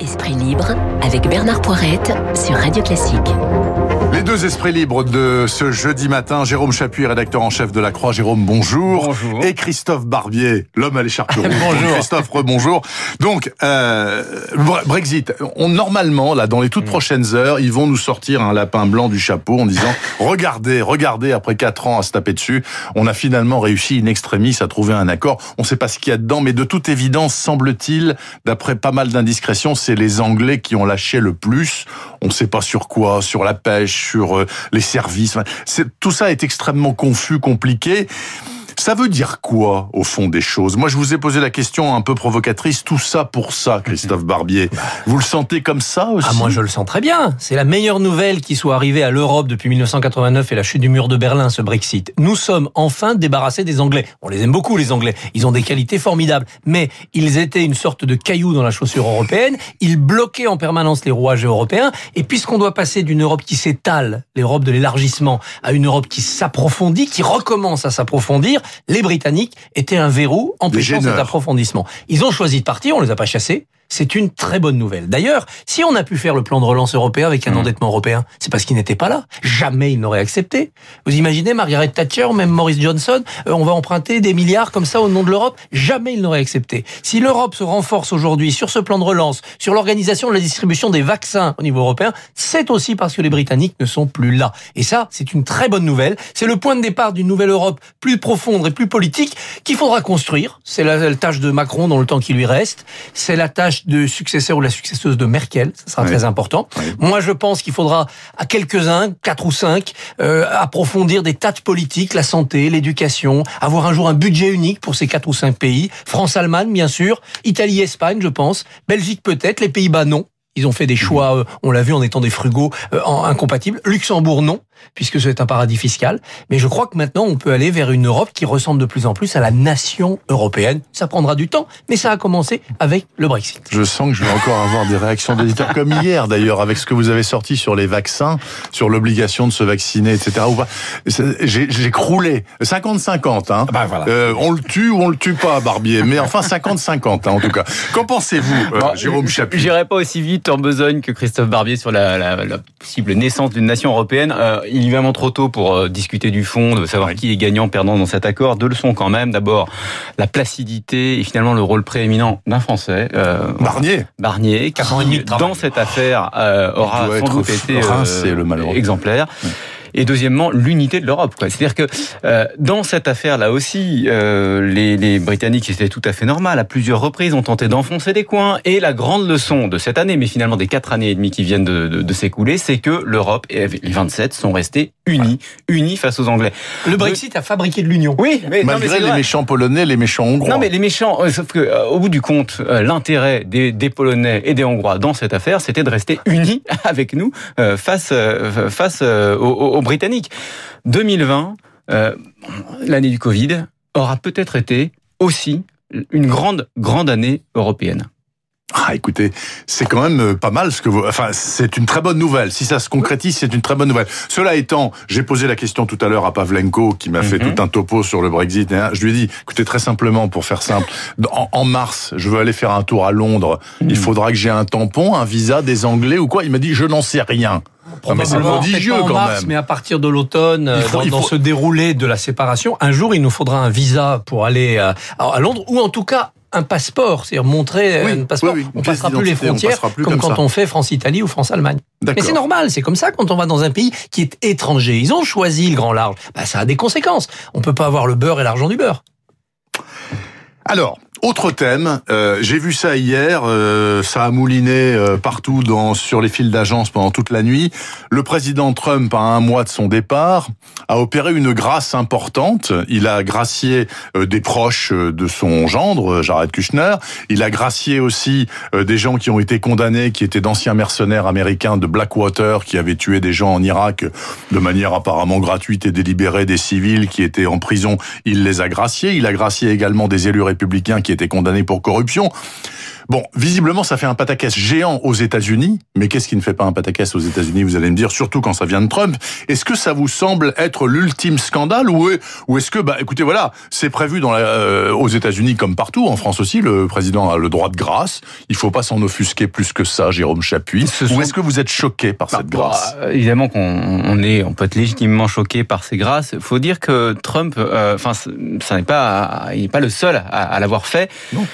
Esprit libre avec Bernard Poirette sur Radio Classique. Les deux esprits libres de ce jeudi matin, Jérôme Chapuis, rédacteur en chef de La Croix. Jérôme, bonjour. Bonjour. Et Christophe Barbier, l'homme à l'écharpe rouge. Bonjour. Christophe, bonjour. Donc, euh, Bre- Brexit. On, normalement, là, dans les Mm. toutes prochaines heures, ils vont nous sortir un lapin blanc du chapeau en disant, regardez, regardez, après quatre ans à se taper dessus, on a finalement réussi in extremis à trouver un accord. On ne sait pas ce qu'il y a dedans, mais de toute évidence, semble-t-il, d'après pas mal d'indiscrétions, c'est les Anglais qui ont lâché le plus. On ne sait pas sur quoi, sur la pêche, sur euh, les services. Tout ça est extrêmement confus, compliqué. Ça veut dire quoi, au fond des choses? Moi, je vous ai posé la question un peu provocatrice. Tout ça pour ça, Christophe Barbier. Vous le sentez comme ça aussi? Ah, moi, je le sens très bien. C'est la meilleure nouvelle qui soit arrivée à l'Europe depuis 1989 et la chute du mur de Berlin, ce Brexit. Nous sommes enfin débarrassés des Anglais. On les aime beaucoup, les Anglais. Ils ont des qualités formidables. Mais ils étaient une sorte de caillou dans la chaussure européenne. Ils bloquaient en permanence les rouages européens. Et puisqu'on doit passer d'une Europe qui s'étale, l'Europe de l'élargissement, à une Europe qui s'approfondit, qui recommence à s'approfondir, les Britanniques étaient un verrou empêchant cet approfondissement. Ils ont choisi de partir, on les a pas chassés. C'est une très bonne nouvelle. D'ailleurs, si on a pu faire le plan de relance européen avec un Mmh. endettement européen, c'est parce qu'ils n'étaient pas là. Jamais ils n'auraient accepté. Vous imaginez Margaret Thatcher, même Maurice Johnson, euh, on va emprunter des milliards comme ça au nom de l'Europe Jamais ils n'auraient accepté. Si l'Europe se renforce aujourd'hui sur ce plan de relance, sur l'organisation de la distribution des vaccins au niveau européen, c'est aussi parce que les Britanniques ne sont plus là. Et ça, c'est une très bonne nouvelle. C'est le point de départ d'une nouvelle Europe plus profonde et plus politique qu'il faudra construire. C'est la, la tâche de Macron dans le temps qui lui reste. C'est la tâche de successeur ou la successeuse de Merkel. Ça sera Oui. très important. Moi, je pense qu'il faudra à quelques-uns, quatre ou cinq, euh, approfondir des tas de politiques, la santé, l'éducation, avoir un jour un budget unique pour ces quatre ou cinq pays. France-Allemagne, bien sûr. Italie-Espagne, je pense. Belgique peut-être. Les Pays-Bas, non. Ils ont fait des choix, euh, on l'a vu en étant des frugaux euh, incompatibles. Luxembourg, non, puisque c'est un paradis fiscal. Mais je crois que maintenant, on peut aller vers une Europe qui ressemble de plus en plus à la nation européenne. Ça prendra du temps, mais ça a commencé avec le Brexit. Je sens que je vais encore avoir des réactions d'éditeurs, comme hier d'ailleurs, avec ce que vous avez sorti sur les vaccins, sur l'obligation de se vacciner, etc. J'ai j'ai croulé. 50-50, hein. bah voilà. Euh, on le tue ou on le tue pas, Barbier. Mais enfin, 50-50, hein, en tout cas. Qu'en pensez-vous, euh, Bon, Jérôme Chapuis? J'irai pas aussi vite en besogne que Christophe Barbier sur la, la- la possible naissance d'une nation européenne. Euh, il est vraiment trop tôt pour euh, discuter du fond, de savoir qui est gagnant, perdant dans cet accord. Deux leçons quand même. D'abord, la placidité et finalement le rôle prééminent d'un Français, euh, Barnier Barnier, qui dans cette affaire euh, aura sans doute été rincé, le exemplaire. Et deuxièmement, l'unité de l'Europe. quoi. C'est-à-dire que euh, dans cette affaire-là aussi, euh, les, les Britanniques, c'était tout à fait normal, à plusieurs reprises, ont tenté d'enfoncer des coins. Et la grande leçon de cette année, mais finalement des quatre années et demie qui viennent de, de- de s'écouler, c'est que l'Europe et les 27 sont restés unis, unis face aux Anglais. Le Brexit a fabriqué de l'union. Oui, mais, non, mais Malgré les vrai. méchants polonais, les méchants hongrois. Non, mais les méchants, euh, sauf que euh, au bout du compte, euh, l'intérêt des, des Polonais et des Hongrois dans cette affaire, c'était de rester unis avec nous euh, face euh, face euh, aux, aux- aux Britanniques. 2020, euh, l'année du Covid, aura peut-être été aussi une grande grande année européenne. Ah, écoutez, c'est quand même euh, pas mal ce que vous. Enfin, c'est une très bonne nouvelle. Si ça se concrétise, c'est une très bonne nouvelle. Cela étant, j'ai posé la question tout à l'heure à Pavlenko, qui m'a fait Mhm. tout un topo sur le Brexit. hein, Je lui ai dit, écoutez, très simplement, pour faire simple, en, en mars, je veux aller faire un tour à Londres. Il faudra que j'ai un tampon, un visa des Anglais ou quoi Il m'a dit, je n'en sais rien. Non, Probablement, pas en quand mars, même. mais à partir de l'automne, euh, Il faut- dans, dans ce déroulé de la séparation, un jour, il nous faudra un visa pour aller à, à Londres, ou en tout cas un passeport, c'est-à-dire montrer Oui, un passeport. oui, oui, une on pièce passera plus les frontières passera comme, quand ça. on fait France-Italie ou France-Allemagne. Mais c'est normal, c'est comme ça quand on va dans un pays qui est étranger. Ils ont choisi le grand large. Bah, ça a des conséquences. On peut pas avoir le beurre et l'argent du beurre. Alors, autre thème, euh, j'ai vu ça hier, euh, ça a mouliné euh, partout dans, sur les fils d'agence pendant toute la nuit. Le président Trump, à un mois de son départ, a opéré une grâce importante. Il a gracié euh, des proches euh, de son gendre, euh, Jared Kushner. Il a gracié aussi des gens qui ont été condamnés, qui étaient d'anciens mercenaires américains de Blackwater, qui avaient tué des gens en Irak de manière apparemment gratuite et délibérée, des civils qui étaient en prison. Il les a graciés. Il a gracié également des élus républicains qui étaient condamnés pour corruption. Bon, visiblement, ça fait un pataquès géant aux États-Unis, mais qu'est-ce qui ne fait pas un pataquès aux États-Unis Vous allez me dire, surtout quand ça vient de Trump? Est-ce que ça vous semble être l'ultime scandale ou, ou est-ce que, bah, écoutez, voilà, c'est prévu dans la, euh, aux États-Unis comme partout, en France aussi, le président a le droit de grâce. Il faut pas s'en offusquer plus que ça, Jérôme Chapuis. Ou est-ce que vous êtes choqué par cette bah, grâce? bah, Évidemment qu'on on est, on peut être légitimement choqué par ces grâces. Il faut dire que Trump, euh, enfin, ça n'est pas, il n'est pas le seul à, à l'avoir fait. Non.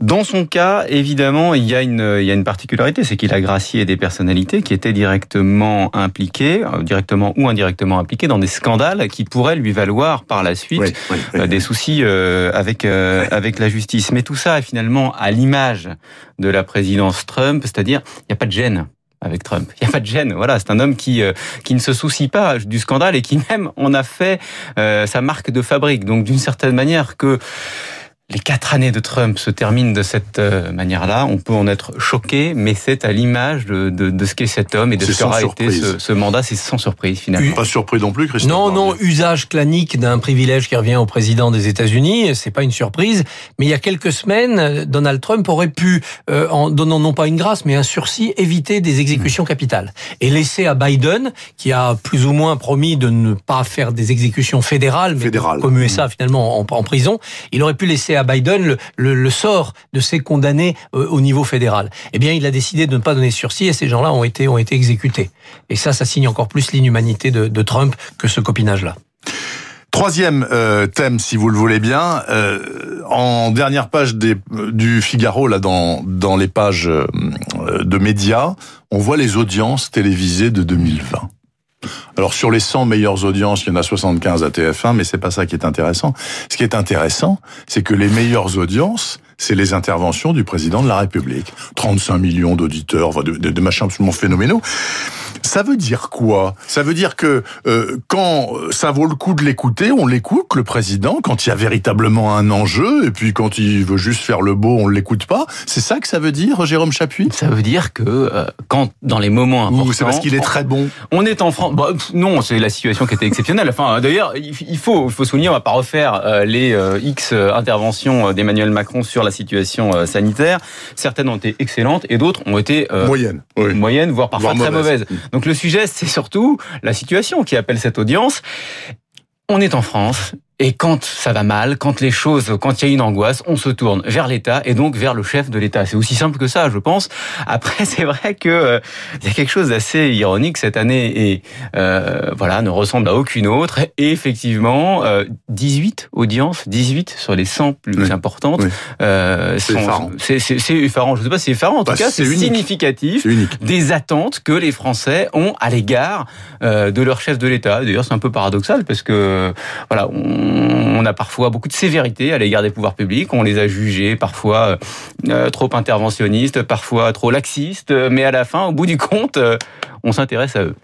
Dans son cas, évidemment, il y a une, il y a une particularité, c'est qu'il a gracié des personnalités qui étaient directement impliquées, euh, directement ou indirectement impliquées dans des scandales qui pourraient lui valoir par la suite euh, des soucis euh, avec avec la justice. Mais tout ça est finalement à l'image de la présidence Trump, c'est-à-dire il n'y a pas de gêne avec Trump. Il n'y a pas de gêne. Voilà, c'est un homme qui qui ne se soucie pas du scandale et qui même en a fait sa marque de fabrique. Donc d'une certaine manière que les quatre années de Trump se terminent de cette euh, manière-là. On peut en être choqué, mais c'est à l'image de, de, de, ce qu'est cet homme et de ce qu'aura été ce, ce, mandat. C'est sans surprise, finalement. Pas surpris non plus, Christophe. Non, non, usage clanique d'un privilège qui revient au président des États-Unis. C'est pas une surprise. Mais il y a quelques semaines, Donald Trump aurait pu, euh, en donnant non pas une grâce, mais un sursis, éviter des exécutions mmh. capitales et laisser à Biden, qui a plus ou moins promis de ne pas faire des exécutions fédérales, mais Fédéral. comme USA mmh. finalement en, en prison, il aurait pu laisser à Biden le, sort de ces condamnés euh, au niveau fédéral. Eh bien, il a décidé de ne pas donner sursis et ces gens-là ont été, ont été exécutés. Et ça, ça signe encore plus l'inhumanité de, Trump que ce copinage-là. Troisième euh, thème, si vous le voulez bien, euh, en dernière page du Figaro, là dans dans les pages de médias, on voit les audiences télévisées de 2020. Alors sur les 100 meilleures audiences, il y en a 75 à TF1, mais c'est pas ça qui est intéressant. Ce qui est intéressant, c'est que les meilleures audiences, c'est les interventions du président de la République. 35 millions d'auditeurs, de, de, de machins absolument phénoménaux. Ça veut dire quoi? Ça veut dire que euh, quand ça vaut le coup de l'écouter, on l'écoute, le président, quand il y a véritablement un enjeu, et puis quand il veut juste faire le beau, on l'écoute pas. C'est ça que ça veut dire, Jérôme Chapuis? Ça veut dire que euh, quand dans les moments importants, c'est parce qu'il est très bon. On est en France. Bah, non, c'est la situation qui était exceptionnelle. Enfin, d'ailleurs, il faut, il faut souligner, on va pas refaire euh, les euh, X interventions d'Emmanuel Macron sur la situation sanitaire. Certaines ont été excellentes et d'autres ont été moyennes, oui. moyennes, voire parfois très mauvaises. Mm. Donc le sujet, c'est surtout la situation qui appelle cette audience. On est en France, et quand ça va mal, quand les choses, quand il y a une angoisse, on se tourne vers l'État et donc vers le chef de l'État. C'est aussi simple que ça, je pense. Après, c'est vrai que euh, il y a quelque chose d'assez ironique cette année et euh, voilà ne ressemble à aucune autre. Et effectivement, euh, 18 audiences, 18 sur les 100 plus importantes. Euh, c'est effarant. C'est effarant. Je sais pas si c'est effarant. En tout bah, cas, c'est significatif des attentes que les Français ont à l'égard euh, de leur chef de l'État. D'ailleurs, c'est un peu paradoxal parce que voilà. On, on a parfois beaucoup de sévérité à l'égard des pouvoirs publics. On les a jugés parfois euh, trop interventionnistes, parfois trop laxistes, mais à la fin, au bout du compte, euh, on s'intéresse à eux.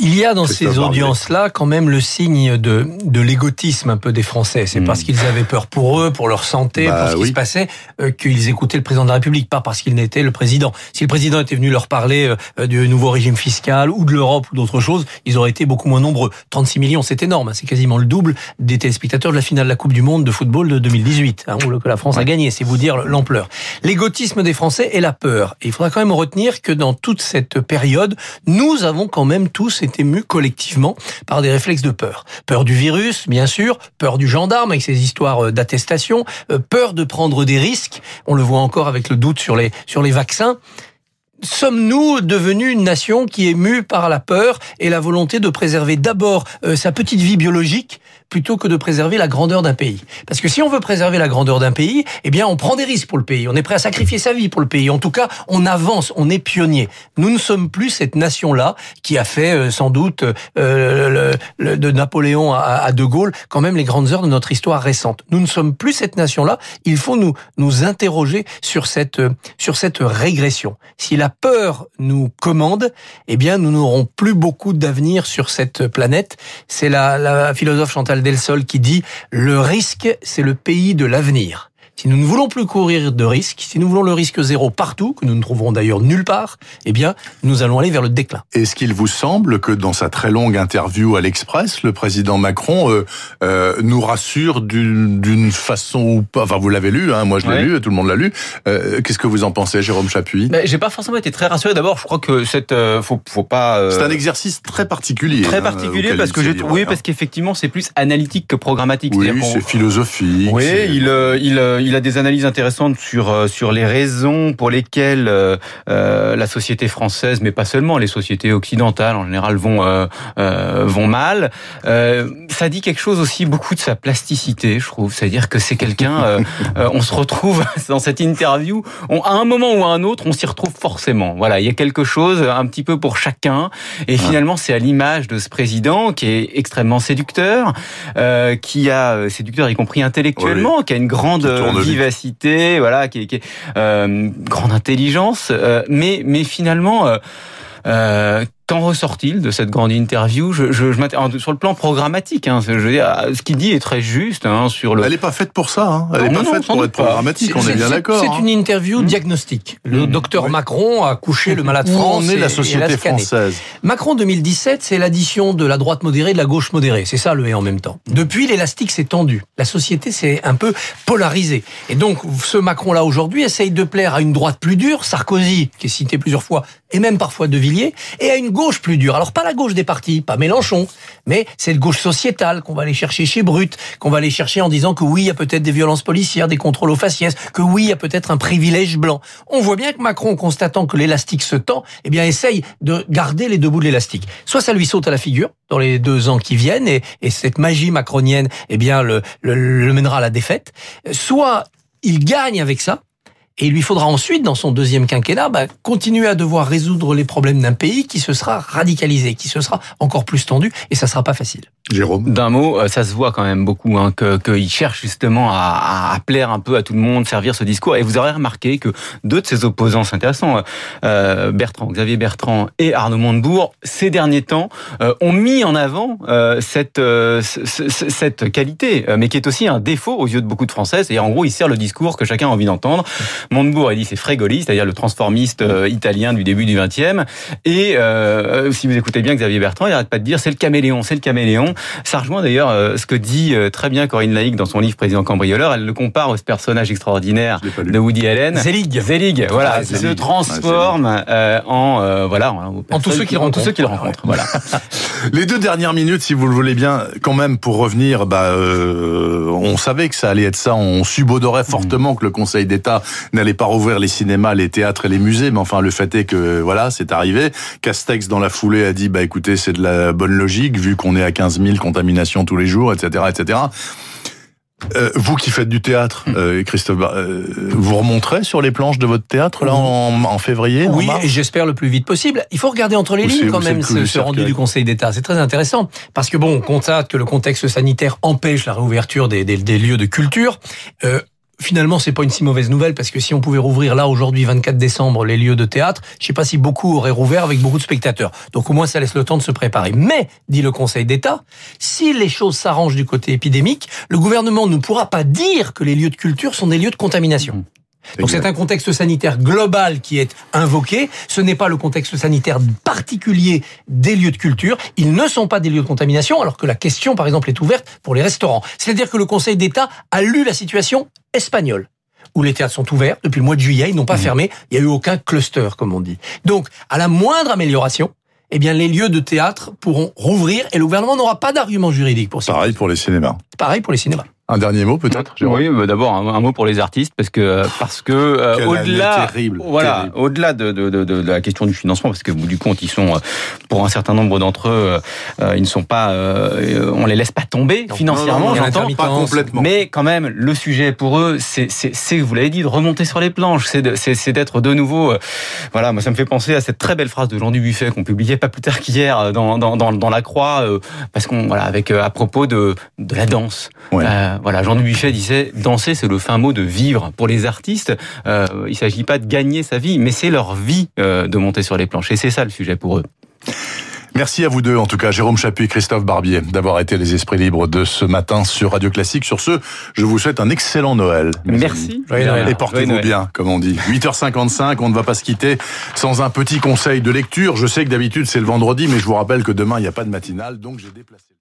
Il y a dans ces audiences-là quand même le signe de, de l'égotisme un peu des Français. C'est hmm. parce qu'ils avaient peur pour eux, pour leur santé, bah pour ce qui se passait, euh, qu'ils écoutaient le président de la République, pas parce qu'il n'était le président. Si le président était venu leur parler euh, du nouveau régime fiscal ou de l'Europe ou d'autre chose, ils auraient été beaucoup moins nombreux. 36 millions, c'est énorme. Hein. C'est quasiment le double des téléspectateurs de la finale de la Coupe du Monde de football de 2018, hein, que la France a gagné. C'est vous dire l'ampleur. L'égotisme des Français et la peur. Et il faudra quand même retenir que dans toute cette période, nous avons quand même tous est ému collectivement par des réflexes de peur. Peur du virus, bien sûr, peur du gendarme avec ses histoires euh, d'attestation, euh, peur de prendre des risques. On le voit encore avec le doute sur les, sur les vaccins sommes-nous devenus une nation qui est mue par la peur et la volonté de préserver d'abord euh, sa petite vie biologique plutôt que de préserver la grandeur d'un pays. Parce que si on veut préserver la grandeur d'un pays, eh bien, on prend des risques pour le pays. On est prêt à sacrifier sa vie pour le pays. En tout cas, on avance, on est pionnier. Nous ne sommes plus cette nation-là qui a fait euh, sans doute euh, le, de Napoléon à, à, De Gaulle quand même les grandes heures de notre histoire récente. Nous ne sommes plus cette nation-là. Il faut nous nous interroger sur cette sur cette régression. Si la peur nous commande, eh bien, nous n'aurons plus beaucoup d'avenir sur cette planète. C'est la, la philosophe Chantal Delsol qui dit le risque, c'est le pays de l'avenir. Si nous ne voulons plus courir de risques, si nous voulons le risque zéro partout, que nous ne trouverons d'ailleurs nulle part, eh bien, nous allons aller vers le déclin. Est-ce qu'il vous semble que dans sa très longue interview à l'Express, le président Macron euh, euh, nous rassure d'une façon ou pas Enfin, vous l'avez lu, hein, moi je l'ai lu, tout le monde l'a lu. Euh, Qu'est-ce que vous en pensez, Jérôme Chapuis? Ben, J'ai pas forcément été très rassuré. D'abord, je crois que cette, euh, faut, faut pas. Euh, c'est un exercice très particulier. Très hein, particulier parce que je, oui, parce qu'effectivement, c'est plus analytique que programmatique. Oui, c'est philosophique. Oui, il, euh, il, il a des analyses intéressantes sur sur les raisons pour lesquelles la société française, mais pas seulement les sociétés occidentales en général vont vont mal. ça dit quelque chose aussi beaucoup de sa plasticité, je trouve. C'est-à-dire que c'est quelqu'un. on se retrouve dans cette interview. On, à un moment ou à un autre, on s'y retrouve forcément. Voilà, il y a quelque chose un petit peu pour chacun. Et finalement, c'est à l'image de ce président qui est extrêmement séducteur, euh, qui a euh, séducteur y compris intellectuellement, qui a une grande vivacité, voilà, qui, qui est euh, grande intelligence, euh, mais mais finalement. Euh, Qu'en ressort-il de cette grande interview? Je, je, je Sur le plan programmatique, hein, je veux dire, ce qu'il dit est très juste. Hein, sur le... Elle n'est pas faite pour ça. Hein. Elle n'est pas faite pour être programmatique, on est, bien d'accord. C'est hein. une interview mmh. diagnostique. Le mmh. docteur Macron a couché le malade France. On est la société française? Macron 2017, c'est l'addition de la droite modérée de la gauche modérée. C'est ça le et en même temps. Depuis, l'élastique s'est tendu. La société s'est un peu polarisée. Et donc, ce Macron-là aujourd'hui essaye de plaire à une droite plus dure, Sarkozy, qui est cité plusieurs fois, et même parfois De Villiers, et à une gauche plus dure. Alors pas la gauche des partis, pas Mélenchon, mais cette gauche sociétale qu'on va aller chercher chez Brut, qu'on va aller chercher en disant que oui, il y a peut-être des violences policières, des contrôles aux faciès, que oui, il y a peut-être un privilège blanc. On voit bien que Macron, constatant que l'élastique se tend, eh bien essaye de garder les deux bouts de l'élastique. Soit ça lui saute à la figure dans les deux ans qui viennent, et, cette magie macronienne, eh bien le, le mènera à la défaite. Soit il gagne avec ça, et il lui faudra ensuite, dans son deuxième quinquennat, bah, continuer à devoir résoudre les problèmes d'un pays qui se sera radicalisé, qui se sera encore plus tendu, et ça sera pas facile. Jérôme D'un mot, euh, ça se voit quand même beaucoup, hein, qu'il cherche justement à, à, plaire un peu à tout le monde, servir ce discours. Et vous aurez remarqué que deux de ses opposants, c'est intéressant, euh, Bertrand, Xavier Bertrand et Arnaud Montebourg, ces derniers temps, euh, ont mis en avant euh, cette, euh, cette qualité, mais qui est aussi un défaut aux yeux de beaucoup de Français. Et en gros, il sert le discours que chacun a envie d'entendre. Montebourg a dit c'est Frégoli, c'est-à-dire le transformiste euh, italien du début du XXe. Et euh, si vous écoutez bien Xavier Bertrand, il n'arrête pas de dire c'est le caméléon, c'est le caméléon. Ça rejoint d'ailleurs euh, ce que dit très bien Corinne Laïc dans son livre Président cambrioleur. Elle le compare au personnage extraordinaire de Woody Allen. Zelig. Zelig, voilà, ah, se transforme en voilà en, tous ceux qu'il rencontre. Tous ceux qu'il rencontre. Voilà. Les deux dernières minutes, si vous le voulez bien, quand même pour revenir, bah, on savait que ça allait être ça. On subodorait fortement que le Conseil d'État n'allait pas rouvrir les cinémas, les théâtres et les musées, mais enfin le fait est que voilà, c'est arrivé. Castex dans la foulée a dit bah écoutez, c'est de la bonne logique vu qu'on est à 15 000 contaminations tous les jours, etc., etc. Euh, vous qui faites du théâtre, hmm. euh, Christophe, euh, vous remonterez sur les planches de votre théâtre là en, en février Oui, j'espère le plus vite possible. Il faut regarder entre les lignes quand même ce, ce rendu du Conseil d'État. C'est très intéressant parce que bon, on constate que le contexte sanitaire empêche la réouverture des, des, des lieux de culture. Finalement, c'est pas une si mauvaise nouvelle parce que si on pouvait rouvrir là aujourd'hui, 24 décembre, les lieux de théâtre, je sais pas si beaucoup auraient rouvert avec beaucoup de spectateurs. Donc au moins, ça laisse le temps de se préparer. Mais, dit le Conseil d'État, si les choses s'arrangent du côté épidémique, le gouvernement ne pourra pas dire que les lieux de culture sont des lieux de contamination. Donc c'est un contexte sanitaire global qui est invoqué. Ce n'est pas le contexte sanitaire particulier des lieux de culture. Ils ne sont pas des lieux de contamination, alors que la question, par exemple, est ouverte pour les restaurants. C'est-à-dire que le Conseil d'État a lu la situation espagnole où les théâtres sont ouverts depuis le mois de juillet, ils n'ont pas mmh. fermé, il n'y a eu aucun cluster, comme on dit. Donc, à la moindre amélioration, eh bien, les lieux de théâtre pourront rouvrir et le gouvernement n'aura pas d'argument juridique pour ça. Pareil pour les cinémas. Pareil pour les cinémas. Un dernier mot peut-être. Oui, bah, d'abord un, mot pour les artistes parce que parce que euh, au-delà, voilà, au-delà de, de, de, de, la question du financement, parce que au bout du compte ils sont euh, pour un certain nombre d'entre eux, euh, ils ne sont pas, on les laisse pas tomber financièrement, j'entends, pas complètement. Mais quand même, le sujet pour eux, c'est c'est vous l'avez dit, de remonter sur les planches, c'est c'est d'être de nouveau, voilà, moi ça me fait penser à cette très belle phrase de Jean Dubuffet qu'on publiait pas plus tard qu'hier dans, dans, dans, dans la Croix, parce qu'on voilà avec à propos de de la danse. Ouais voilà, Jean Dubuffet disait danser, c'est le fin mot de vivre. Pour les artistes, euh, il s'agit pas de gagner sa vie, mais c'est leur vie euh, de monter sur les planches. Et c'est ça le sujet pour eux. Merci à vous deux, en tout cas, Jérôme Chapuis et Christophe Barbier, d'avoir été les esprits libres de ce matin sur Radio Classique. Sur ce, je vous souhaite un excellent Noël. Merci. Et portez-vous bien, comme on dit. 8h55, on ne va pas se quitter sans un petit conseil de lecture. Je sais que d'habitude c'est le vendredi, mais je vous rappelle que demain il n'y a pas de matinale, donc j'ai déplacé.